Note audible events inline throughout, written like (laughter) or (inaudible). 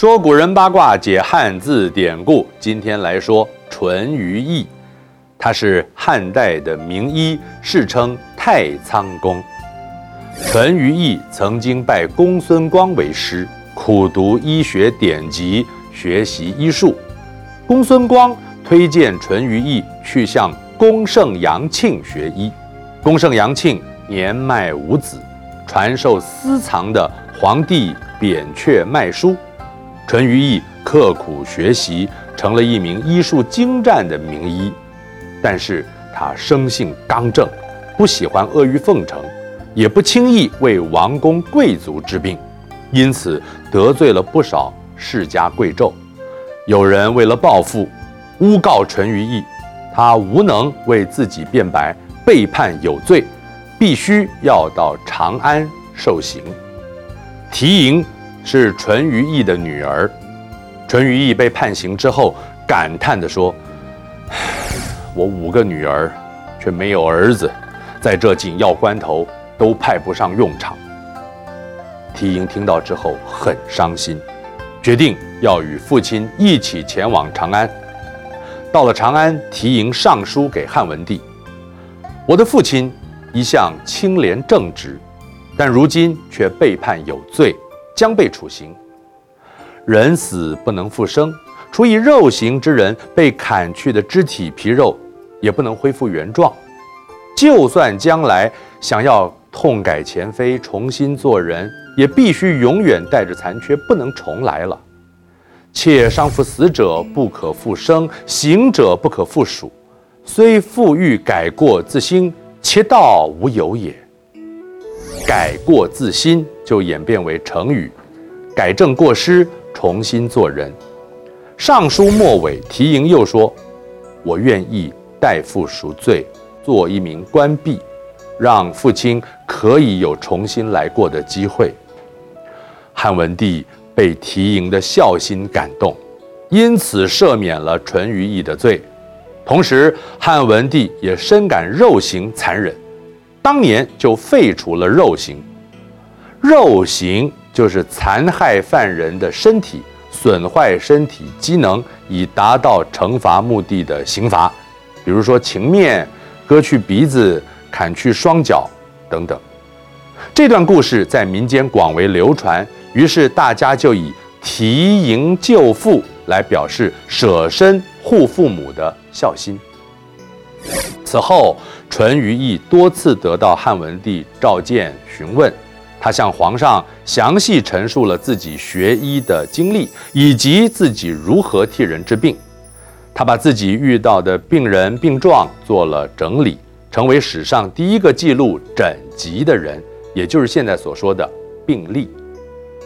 说古人八卦，解汉字典故。今天来说淳于意，他是汉代的名医，世称太仓公。淳于意曾经拜公孙光为师，苦读医学典籍，学习医术。公孙光推荐淳于意去向公圣杨庆学医。公圣杨庆年迈无子，传授私藏的黄帝扁鹊脉书。淳于意刻苦学习，成了一名医术精湛的名医。但是他生性刚正，不喜欢阿谀奉承，也不轻易为王公贵族治病，因此得罪了不少世家贵胄。有人为了报复，诬告淳于意，他无能为自己辩白，被判有罪，必须要到长安受刑。缇萦。是淳于意的女儿，淳于意被判刑之后，感叹地说：“ (sighs) 我五个女儿，却没有儿子，在这紧要关头都派不上用场。”缇萦听到之后很伤心，决定要与父亲一起前往长安。到了长安，缇萦上书给汉文帝：“我的父亲一向清廉正直，但如今却被判有罪。”将被处刑，人死不能复生，处以肉刑之人被砍去的肢体皮肉也不能恢复原状。就算将来想要痛改前非，重新做人，也必须永远带着残缺，不能重来了。且伤负死者不可复生，行者不可复属。虽复欲改过自新，其道无有也。改过自新就演变为成语，改正过失，重新做人。上书末尾，缇萦又说：“我愿意代父赎罪，做一名官婢，让父亲可以有重新来过的机会。”汉文帝被缇萦的孝心感动，因此赦免了淳于意的罪。同时，汉文帝也深感肉刑残忍。当年就废除了肉刑，肉刑就是残害犯人的身体，损坏身体机能，以达到惩罚目的的刑罚，比如说情面、割去鼻子、砍去双脚等等。这段故事在民间广为流传，于是大家就以缇萦救父来表示舍身护父母的孝心。此后，淳于意多次得到汉文帝召见询问，他向皇上详细陈述了自己学医的经历，以及自己如何替人治病。他把自己遇到的病人病状做了整理，成为史上第一个记录诊疾的人，也就是现在所说的病例，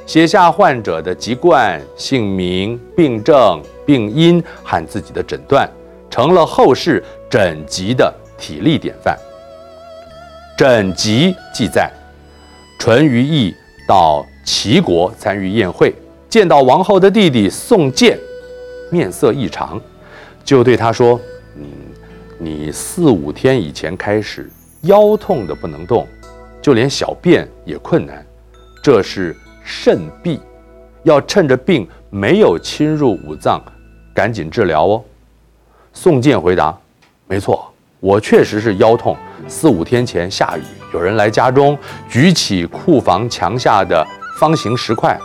写下患者的籍贯、姓名、病症、病因和自己的诊断，成了后世诊疾的体例典范。诊疾记载，淳于意到齐国参与宴会，见到王后的弟弟宋建，面色异常，就对他说：“嗯，你四五天以前开始腰痛得不能动，就连小便也困难，这是肾痹，要趁着病没有侵入五脏，赶紧治疗哦。”宋建回答：“没错。”我确实是腰痛，四五天前下雨，有人来家中举起库房墙下的方形石块，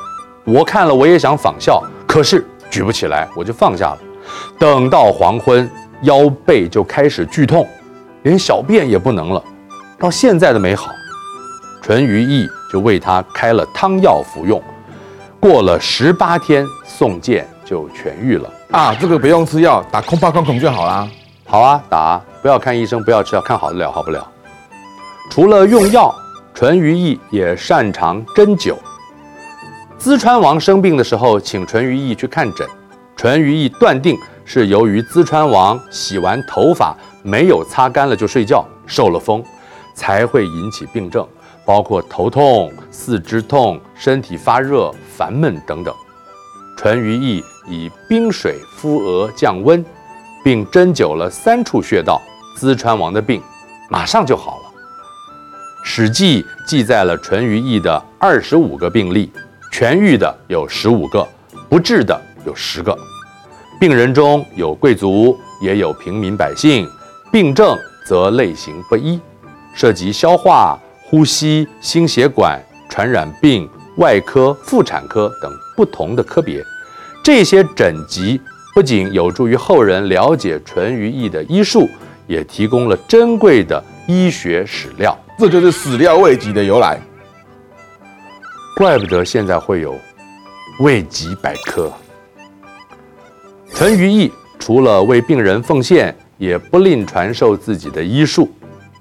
我看了我也想仿效，可是举不起来，我就放下了。等到黄昏，腰背就开始剧痛，连小便也不能了，到现在都没好。淳于意就为他开了汤药服用，过了十八天，宋建就痊愈了。啊，这个不用吃药，打空怕空孔就好啦。好啊，打。不要看医生，不要吃药，看好得了，好不了。除了用药，淳于意也擅长针灸。淄川王生病的时候，请淳于意去看诊。淳于意断定是由于淄川王洗完头发没有擦干了就睡觉，受了风，才会引起病症，包括头痛、四肢痛、身体发热、烦闷等等。淳于意以冰水敷额降温，并针灸了三处穴道。淄川王的病马上就好了。《史记》记载了淳于意的二十五个病例，痊愈的有十五个，不治的有十个。病人中有贵族，也有平民百姓。病症则类型不一，涉及消化、呼吸、心血管、传染病、外科、妇产科等不同的科别。这些诊疾不仅有助于后人了解淳于意的医术，也提供了珍贵的医学史料。这就是史料未及的由来。怪不得现在会有未及百科。淳于意除了为病人奉献，也不吝传授自己的医术。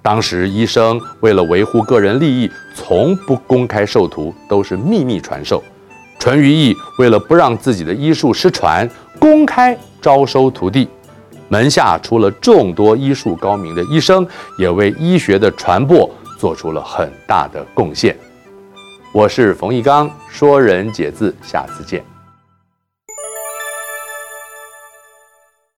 当时医生为了维护个人利益，从不公开授徒，都是秘密传授。淳于意为了不让自己的医术失传，公开招收徒弟。门下出了众多医术高明的医生，也为医学的传播做出了很大的贡献。我是冯一刚，说人解字，下次见。